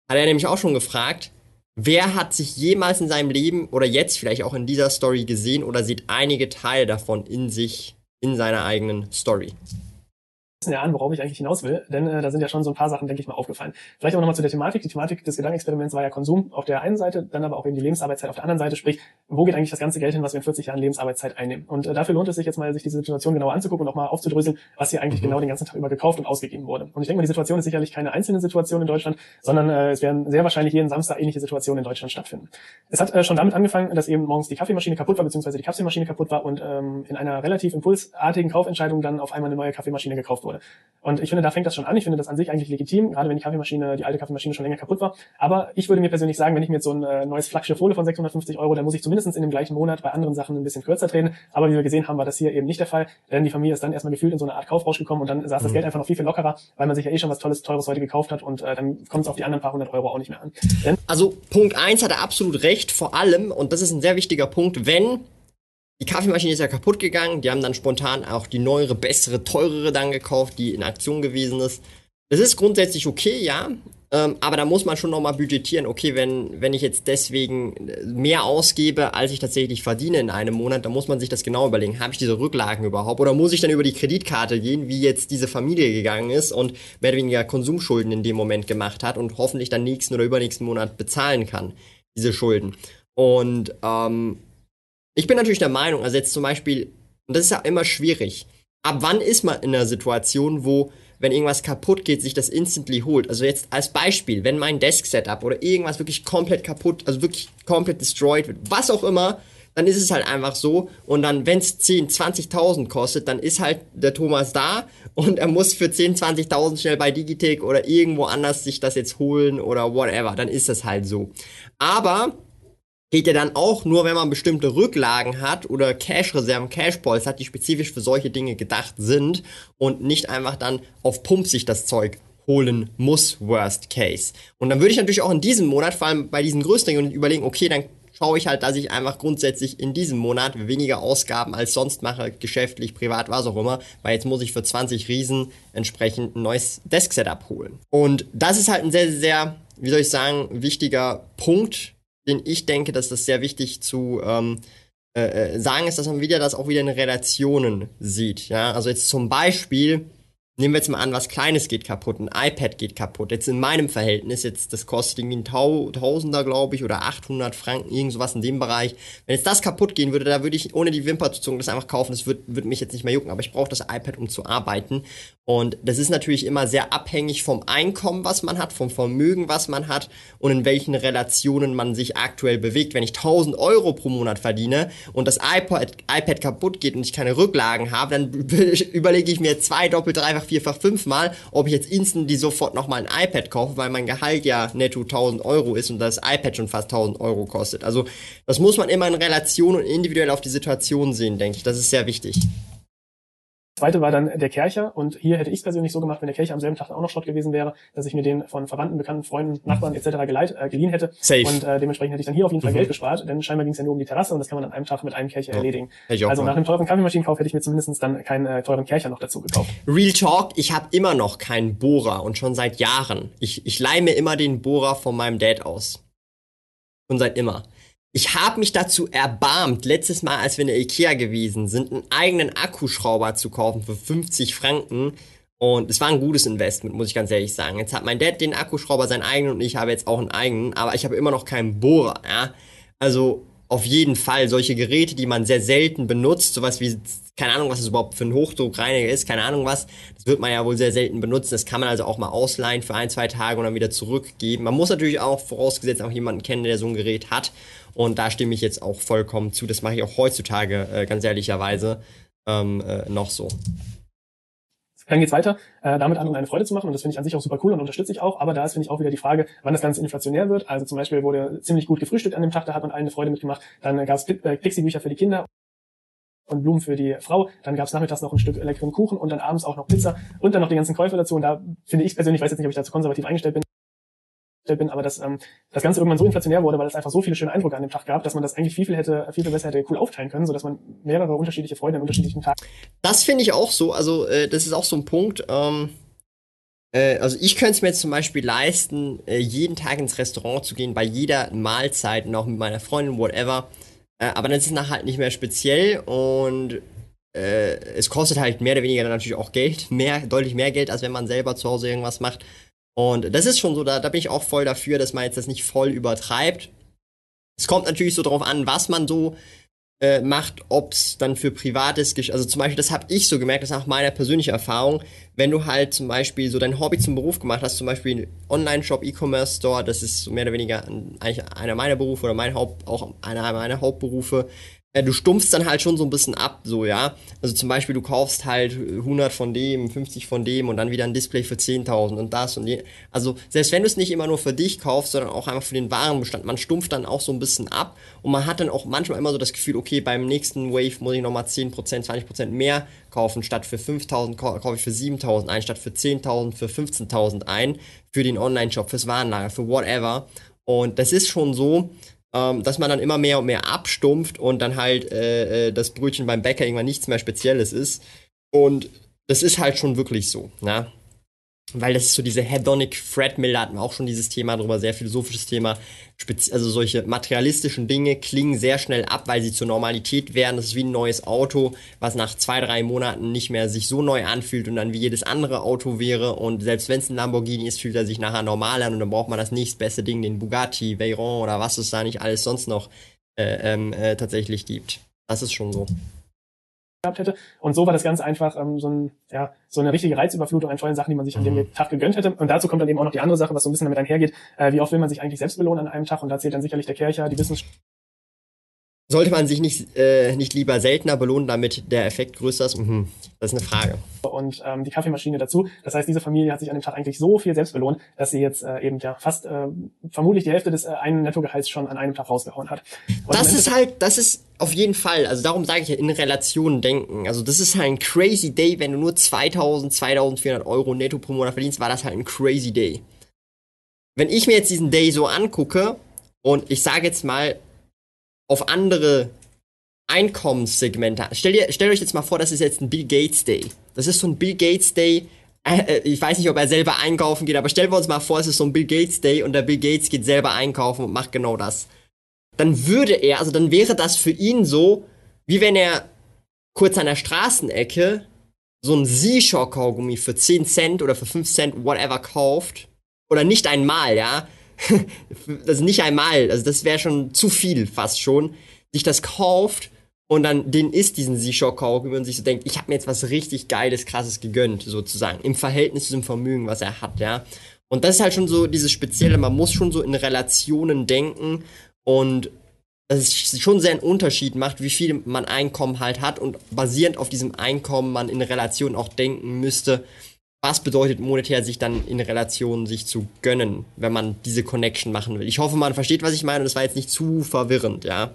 Speaker 1: hat er nämlich auch schon gefragt, wer hat sich jemals in seinem Leben oder jetzt vielleicht auch in dieser Story gesehen oder sieht einige Teile davon in sich, in seiner eigenen Story?
Speaker 2: Ja an, worauf ich eigentlich hinaus will, denn äh, da sind ja schon so ein paar Sachen, denke ich mal, aufgefallen. Vielleicht aber nochmal zu der Thematik. Die Thematik des Gedankenexperiments war ja Konsum auf der einen Seite, dann aber auch eben die Lebensarbeitszeit auf der anderen Seite, sprich, wo geht eigentlich das ganze Geld hin, was wir in 40 Jahren Lebensarbeitszeit einnehmen. Und äh, dafür lohnt es sich jetzt mal, sich diese Situation genauer anzugucken und auch mal aufzudröseln, was hier eigentlich mhm. genau den ganzen Tag über gekauft und ausgegeben wurde. Und ich denke mal, die Situation ist sicherlich keine einzelne Situation in Deutschland, sondern äh, es werden sehr wahrscheinlich jeden Samstag ähnliche Situationen in Deutschland stattfinden. Es hat äh, schon damit angefangen, dass eben morgens die Kaffeemaschine kaputt war, beziehungsweise die Kaffeemaschine kaputt war und ähm, in einer relativ impulsartigen Kaufentscheidung dann auf einmal eine neue Kaffeemaschine gekauft wurde. Und ich finde, da fängt das schon an. Ich finde das an sich eigentlich legitim, gerade wenn die Kaffeemaschine, die alte Kaffeemaschine schon länger kaputt war. Aber ich würde mir persönlich sagen, wenn ich mir jetzt so ein äh, neues Flaggschiff hole von 650 Euro, dann muss ich zumindest in dem gleichen Monat bei anderen Sachen ein bisschen kürzer treten. Aber wie wir gesehen haben, war das hier eben nicht der Fall, denn die Familie ist dann erstmal gefühlt in so eine Art Kaufrausch gekommen und dann saß mhm. das Geld einfach noch viel, viel lockerer, weil man sich ja eh schon was Tolles, Teures heute gekauft hat und äh, dann kommt es auf die anderen paar hundert Euro auch nicht mehr an.
Speaker 1: Denn also Punkt eins hat er absolut recht, vor allem, und das ist ein sehr wichtiger Punkt, wenn die Kaffeemaschine ist ja kaputt gegangen. Die haben dann spontan auch die neuere, bessere, teurere dann gekauft, die in Aktion gewesen ist. Das ist grundsätzlich okay, ja. Ähm, aber da muss man schon nochmal budgetieren, okay, wenn, wenn ich jetzt deswegen mehr ausgebe, als ich tatsächlich verdiene in einem Monat, dann muss man sich das genau überlegen. Habe ich diese Rücklagen überhaupt? Oder muss ich dann über die Kreditkarte gehen, wie jetzt diese Familie gegangen ist und mehr oder weniger Konsumschulden in dem Moment gemacht hat und hoffentlich dann nächsten oder übernächsten Monat bezahlen kann, diese Schulden. Und ähm, ich bin natürlich der Meinung, also jetzt zum Beispiel, und das ist ja immer schwierig, ab wann ist man in einer Situation, wo wenn irgendwas kaputt geht, sich das instantly holt. Also jetzt als Beispiel, wenn mein Desk-Setup oder irgendwas wirklich komplett kaputt, also wirklich komplett destroyed wird, was auch immer, dann ist es halt einfach so. Und dann, wenn es 10, 20.000 kostet, dann ist halt der Thomas da und er muss für 10, 20.000 schnell bei Digitech oder irgendwo anders sich das jetzt holen oder whatever. Dann ist das halt so. Aber geht ja dann auch nur, wenn man bestimmte Rücklagen hat oder Cash-Reserven, Cash-Pols hat, die spezifisch für solche Dinge gedacht sind und nicht einfach dann auf Pump sich das Zeug holen muss, worst case. Und dann würde ich natürlich auch in diesem Monat, vor allem bei diesen größeren Units, überlegen, okay, dann schaue ich halt, dass ich einfach grundsätzlich in diesem Monat weniger Ausgaben als sonst mache, geschäftlich, privat, was auch immer, weil jetzt muss ich für 20 Riesen entsprechend ein neues Desk-Setup holen. Und das ist halt ein sehr, sehr, wie soll ich sagen, wichtiger Punkt, den ich denke, dass das sehr wichtig zu ähm, äh, äh sagen ist, dass man wieder das auch wieder in Relationen sieht. Ja, also jetzt zum Beispiel Nehmen wir jetzt mal an, was Kleines geht kaputt, ein iPad geht kaputt. Jetzt in meinem Verhältnis, jetzt das kostet irgendwie ein Tausender, glaube ich, oder 800 Franken, irgend sowas in dem Bereich. Wenn jetzt das kaputt gehen würde, da würde ich ohne die Wimper zu zucken das einfach kaufen. Das würde würd mich jetzt nicht mehr jucken, aber ich brauche das iPad, um zu arbeiten. Und das ist natürlich immer sehr abhängig vom Einkommen, was man hat, vom Vermögen, was man hat und in welchen Relationen man sich aktuell bewegt. Wenn ich 1000 Euro pro Monat verdiene und das iPad, iPad kaputt geht und ich keine Rücklagen habe, dann überlege ich mir zwei, doppelt, dreifach dreifach, vierfach, fünfmal, ob ich jetzt instantly sofort nochmal ein iPad kaufe, weil mein Gehalt ja netto 1000 Euro ist und das iPad schon fast 1000 Euro kostet. Also das muss man immer in Relation und individuell auf die Situation sehen, denke ich. Das ist sehr wichtig.
Speaker 2: Zweite war dann der Kercher und hier hätte ich es persönlich so gemacht, wenn der Kercher am selben Tag auch noch Schrott gewesen wäre, dass ich mir den von Verwandten, Bekannten, Freunden, Nachbarn etc. Geleit, äh, geliehen hätte Safe. und äh, dementsprechend hätte ich dann hier auf jeden Fall mhm. Geld gespart, denn scheinbar ging es ja nur um die Terrasse und das kann man an einem Tag mit einem Kercher ja. erledigen. Also nach einem teuren Kaffeemaschinenkauf hätte ich mir zumindest dann keinen äh, teuren Kercher noch dazu gekauft.
Speaker 1: Real Talk, ich habe immer noch keinen Bohrer und schon seit Jahren. Ich, ich leihe mir immer den Bohrer von meinem Dad aus. Und seit immer. Ich habe mich dazu erbarmt, letztes Mal, als wir in der Ikea gewesen sind, einen eigenen Akkuschrauber zu kaufen für 50 Franken. Und es war ein gutes Investment, muss ich ganz ehrlich sagen. Jetzt hat mein Dad den Akkuschrauber, seinen eigenen, und ich habe jetzt auch einen eigenen, aber ich habe immer noch keinen Bohrer, ja. Also, auf jeden Fall solche Geräte, die man sehr selten benutzt, sowas wie, keine Ahnung, was das überhaupt für ein Hochdruckreiniger ist, keine Ahnung was, das wird man ja wohl sehr selten benutzen. Das kann man also auch mal ausleihen für ein, zwei Tage und dann wieder zurückgeben. Man muss natürlich auch vorausgesetzt auch jemanden kennen, der so ein Gerät hat. Und da stimme ich jetzt auch vollkommen zu. Das mache ich auch heutzutage, äh, ganz ehrlicherweise, ähm, äh, noch so.
Speaker 2: Dann geht's weiter, äh, damit anderen eine Freude zu machen und das finde ich an sich auch super cool und unterstütze ich auch, aber da ist finde ich auch wieder die Frage, wann das Ganze inflationär wird. Also zum Beispiel wurde ziemlich gut gefrühstückt an dem Tag, da hat man allen eine Freude mitgemacht. Dann äh, gab es Pixie-Bücher für die Kinder und Blumen für die Frau. Dann gab es nachmittags noch ein Stück leckeren Kuchen und dann abends auch noch Pizza und dann noch die ganzen Käufe dazu. Und da finde ich persönlich, weiß jetzt nicht, ob ich dazu konservativ eingestellt bin, bin, aber dass ähm, das Ganze irgendwann so inflationär wurde, weil es einfach so viele schöne Eindrücke an dem Tag gab, dass man das eigentlich viel, viel hätte, viel, viel besser hätte cool aufteilen können, sodass man mehrere unterschiedliche Freude an unterschiedlichen Tagen.
Speaker 1: Das finde ich auch so. Also äh, das ist auch so ein Punkt. Ähm, äh, also ich könnte es mir jetzt zum Beispiel leisten, äh, jeden Tag ins Restaurant zu gehen, bei jeder Mahlzeit, und auch mit meiner Freundin, whatever. Äh, aber dann ist es nachher halt nicht mehr speziell und äh, es kostet halt mehr oder weniger dann natürlich auch Geld, mehr, deutlich mehr Geld, als wenn man selber zu Hause irgendwas macht. Und das ist schon so, da, da bin ich auch voll dafür, dass man jetzt das nicht voll übertreibt. Es kommt natürlich so drauf an, was man so äh, macht, ob es dann für privates, also zum Beispiel, das habe ich so gemerkt, das ist auch meine persönliche Erfahrung, wenn du halt zum Beispiel so dein Hobby zum Beruf gemacht hast, zum Beispiel einen Online-Shop, E-Commerce Store, das ist mehr oder weniger eigentlich einer meiner Berufe oder mein Haupt, auch einer meiner Hauptberufe, ja, du stumpfst dann halt schon so ein bisschen ab, so, ja. Also zum Beispiel, du kaufst halt 100 von dem, 50 von dem und dann wieder ein Display für 10.000 und das und je. Also selbst wenn du es nicht immer nur für dich kaufst, sondern auch einfach für den Warenbestand, man stumpft dann auch so ein bisschen ab und man hat dann auch manchmal immer so das Gefühl, okay, beim nächsten Wave muss ich nochmal 10%, 20% mehr kaufen, statt für 5.000 kaufe ich für 7.000 ein, statt für 10.000 für 15.000 ein, für den Online-Shop, fürs Warenlager, für whatever. Und das ist schon so, ähm, dass man dann immer mehr und mehr abstumpft und dann halt äh, äh, das Brötchen beim Bäcker irgendwann nichts mehr Spezielles ist. Und das ist halt schon wirklich so, ne? Weil das ist so diese Hedonic Threadmill, da hatten wir auch schon dieses Thema drüber, sehr philosophisches Thema. Also solche materialistischen Dinge klingen sehr schnell ab, weil sie zur Normalität werden. Das ist wie ein neues Auto, was nach zwei, drei Monaten nicht mehr sich so neu anfühlt und dann wie jedes andere Auto wäre. Und selbst wenn es ein Lamborghini ist, fühlt er sich nachher normal an und dann braucht man das nächstbeste Ding, den Bugatti, Veyron oder was es da nicht alles sonst noch äh, ähm, äh, tatsächlich gibt. Das ist schon so
Speaker 2: gehabt hätte. Und so war das Ganze einfach ähm, so, ein, ja, so eine richtige Reizüberflutung an tollen Sachen, die man sich an dem mhm. Tag gegönnt hätte. Und dazu kommt dann eben auch noch die andere Sache, was so ein bisschen damit einhergeht. Äh, wie oft will man sich eigentlich selbst belohnen an einem Tag? Und da zählt dann sicherlich der Kircher, die Wissenschaft.
Speaker 1: Sollte man sich nicht, äh, nicht lieber seltener belohnen, damit der Effekt größer ist? Mhm. Das ist eine Frage.
Speaker 2: Und ähm, die Kaffeemaschine dazu. Das heißt, diese Familie hat sich an dem Tag eigentlich so viel selbst belohnt, dass sie jetzt äh, eben ja fast äh, vermutlich die Hälfte des äh, einen Nettogehalts schon an einem Tag rausgehauen hat.
Speaker 1: Und das ist halt, das ist auf jeden Fall, also darum sage ich ja in Relationen denken. Also das ist halt ein crazy Day, wenn du nur 2000, 2400 Euro netto pro Monat verdienst, war das halt ein crazy Day. Wenn ich mir jetzt diesen Day so angucke und ich sage jetzt mal, auf andere Einkommenssegmente. Stell dir, stellt euch jetzt mal vor, das ist jetzt ein Bill Gates Day. Das ist so ein Bill Gates Day. Äh, äh, ich weiß nicht, ob er selber einkaufen geht, aber stellen wir uns mal vor, es ist so ein Bill Gates Day und der Bill Gates geht selber einkaufen und macht genau das. Dann würde er, also dann wäre das für ihn so, wie wenn er kurz an der Straßenecke so ein Seashore-Kaugummi für 10 Cent oder für 5 Cent, whatever, kauft. Oder nicht einmal, ja. Ist nicht einmal, also das wäre schon zu viel fast schon. Sich das kauft und dann den isst diesen Seashore-Kaugummi und sich so denkt, ich habe mir jetzt was richtig Geiles, Krasses gegönnt, sozusagen. Im Verhältnis zu dem Vermögen, was er hat, ja. Und das ist halt schon so dieses Spezielle, man muss schon so in Relationen denken und es schon sehr einen Unterschied macht, wie viel man Einkommen halt hat und basierend auf diesem Einkommen man in Relation auch denken müsste, was bedeutet monetär sich dann in Relation sich zu gönnen, wenn man diese Connection machen will. Ich hoffe, man versteht, was ich meine und es war jetzt nicht zu verwirrend, ja.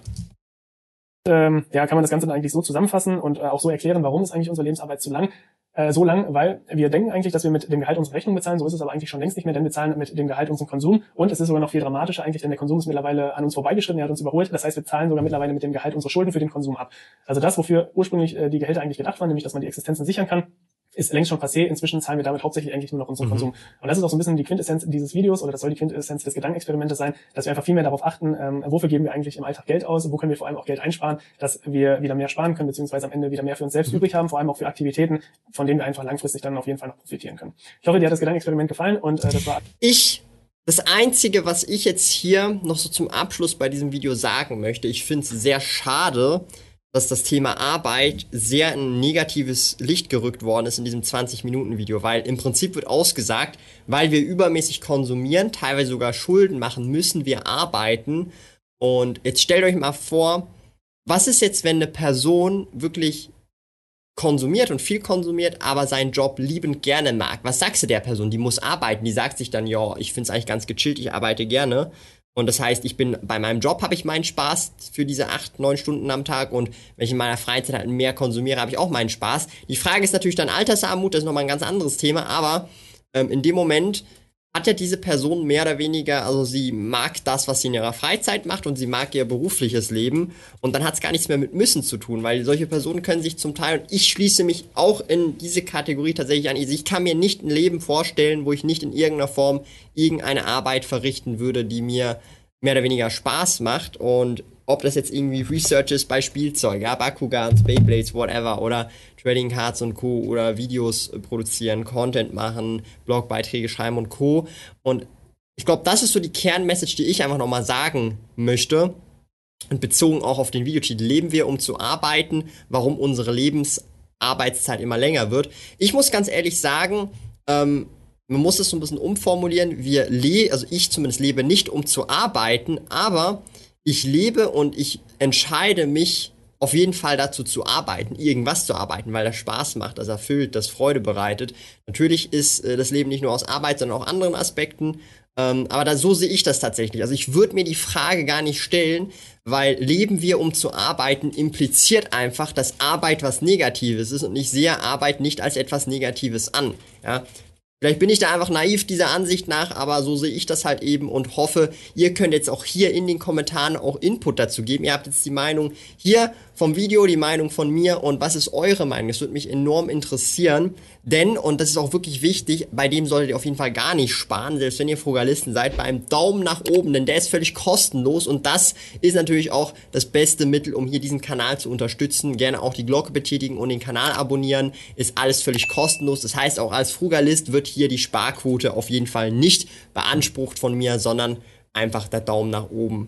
Speaker 2: Ähm, ja, kann man das Ganze dann eigentlich so zusammenfassen und äh, auch so erklären, warum ist eigentlich unsere Lebensarbeit zu lang? Äh, so lang, weil wir denken eigentlich, dass wir mit dem Gehalt unsere Rechnung bezahlen. So ist es aber eigentlich schon längst nicht mehr, denn wir zahlen mit dem Gehalt unseren Konsum. Und es ist sogar noch viel dramatischer eigentlich, denn der Konsum ist mittlerweile an uns vorbeigeschritten, er hat uns überholt. Das heißt, wir zahlen sogar mittlerweile mit dem Gehalt unsere Schulden für den Konsum ab. Also das, wofür ursprünglich äh, die Gehälter eigentlich gedacht waren, nämlich dass man die Existenzen sichern kann, ist längst schon passé. Inzwischen zahlen wir damit hauptsächlich eigentlich nur noch unseren mhm. Konsum. Und das ist auch so ein bisschen die Quintessenz dieses Videos oder das soll die Quintessenz des Gedankenexperimentes sein, dass wir einfach viel mehr darauf achten, ähm, wofür geben wir eigentlich im Alltag Geld aus, wo können wir vor allem auch Geld einsparen, dass wir wieder mehr sparen können, beziehungsweise am Ende wieder mehr für uns selbst mhm. übrig haben, vor allem auch für Aktivitäten, von denen wir einfach langfristig dann auf jeden Fall noch profitieren können. Ich hoffe, dir hat das Gedankenexperiment gefallen und äh, das war.
Speaker 1: Ich das Einzige, was ich jetzt hier noch so zum Abschluss bei diesem Video sagen möchte, ich finde es sehr schade, dass das Thema Arbeit sehr in negatives Licht gerückt worden ist in diesem 20-Minuten-Video, weil im Prinzip wird ausgesagt, weil wir übermäßig konsumieren, teilweise sogar Schulden machen, müssen wir arbeiten. Und jetzt stellt euch mal vor, was ist jetzt, wenn eine Person wirklich konsumiert und viel konsumiert, aber seinen Job liebend gerne mag? Was sagst du der Person? Die muss arbeiten, die sagt sich dann, ja, ich finde es eigentlich ganz gechillt, ich arbeite gerne. Und das heißt, ich bin bei meinem Job habe ich meinen Spaß für diese acht, neun Stunden am Tag und wenn ich in meiner Freizeit halt mehr konsumiere, habe ich auch meinen Spaß. Die Frage ist natürlich dann Altersarmut, das ist nochmal ein ganz anderes Thema, aber ähm, in dem Moment hat ja diese Person mehr oder weniger, also sie mag das, was sie in ihrer Freizeit macht und sie mag ihr berufliches Leben. Und dann hat es gar nichts mehr mit müssen zu tun, weil solche Personen können sich zum Teil, und ich schließe mich auch in diese Kategorie tatsächlich an, ich kann mir nicht ein Leben vorstellen, wo ich nicht in irgendeiner Form irgendeine Arbeit verrichten würde, die mir mehr oder weniger Spaß macht. Und ob das jetzt irgendwie Research ist bei Spielzeug, ja, Bakugans, Beyblades, whatever, oder Trading Cards und Co. oder Videos produzieren, Content machen, Blogbeiträge schreiben und Co. Und ich glaube, das ist so die Kernmessage, die ich einfach nochmal sagen möchte. Und bezogen auch auf den Videotitel, leben wir, um zu arbeiten, warum unsere Lebensarbeitszeit immer länger wird. Ich muss ganz ehrlich sagen, ähm, man muss es so ein bisschen umformulieren. Wir le also ich zumindest lebe nicht, um zu arbeiten, aber ich lebe und ich entscheide mich auf jeden Fall dazu zu arbeiten, irgendwas zu arbeiten, weil das Spaß macht, das erfüllt, das Freude bereitet. Natürlich ist äh, das Leben nicht nur aus Arbeit, sondern auch anderen Aspekten. Ähm, aber da, so sehe ich das tatsächlich. Also ich würde mir die Frage gar nicht stellen, weil leben wir, um zu arbeiten, impliziert einfach, dass Arbeit was Negatives ist und ich sehe Arbeit nicht als etwas Negatives an. Ja? Vielleicht bin ich da einfach naiv dieser Ansicht nach, aber so sehe ich das halt eben und hoffe, ihr könnt jetzt auch hier in den Kommentaren auch Input dazu geben. Ihr habt jetzt die Meinung hier vom Video, die Meinung von mir und was ist eure Meinung? Das würde mich enorm interessieren, denn, und das ist auch wirklich wichtig, bei dem solltet ihr auf jeden Fall gar nicht sparen, selbst wenn ihr Frugalisten seid, bei einem Daumen nach oben, denn der ist völlig kostenlos und das ist natürlich auch das beste Mittel, um hier diesen Kanal zu unterstützen. Gerne auch die Glocke betätigen und den Kanal abonnieren, ist alles völlig kostenlos. Das heißt, auch als Frugalist wird hier die Sparquote auf jeden Fall nicht beansprucht von mir, sondern einfach der Daumen nach oben.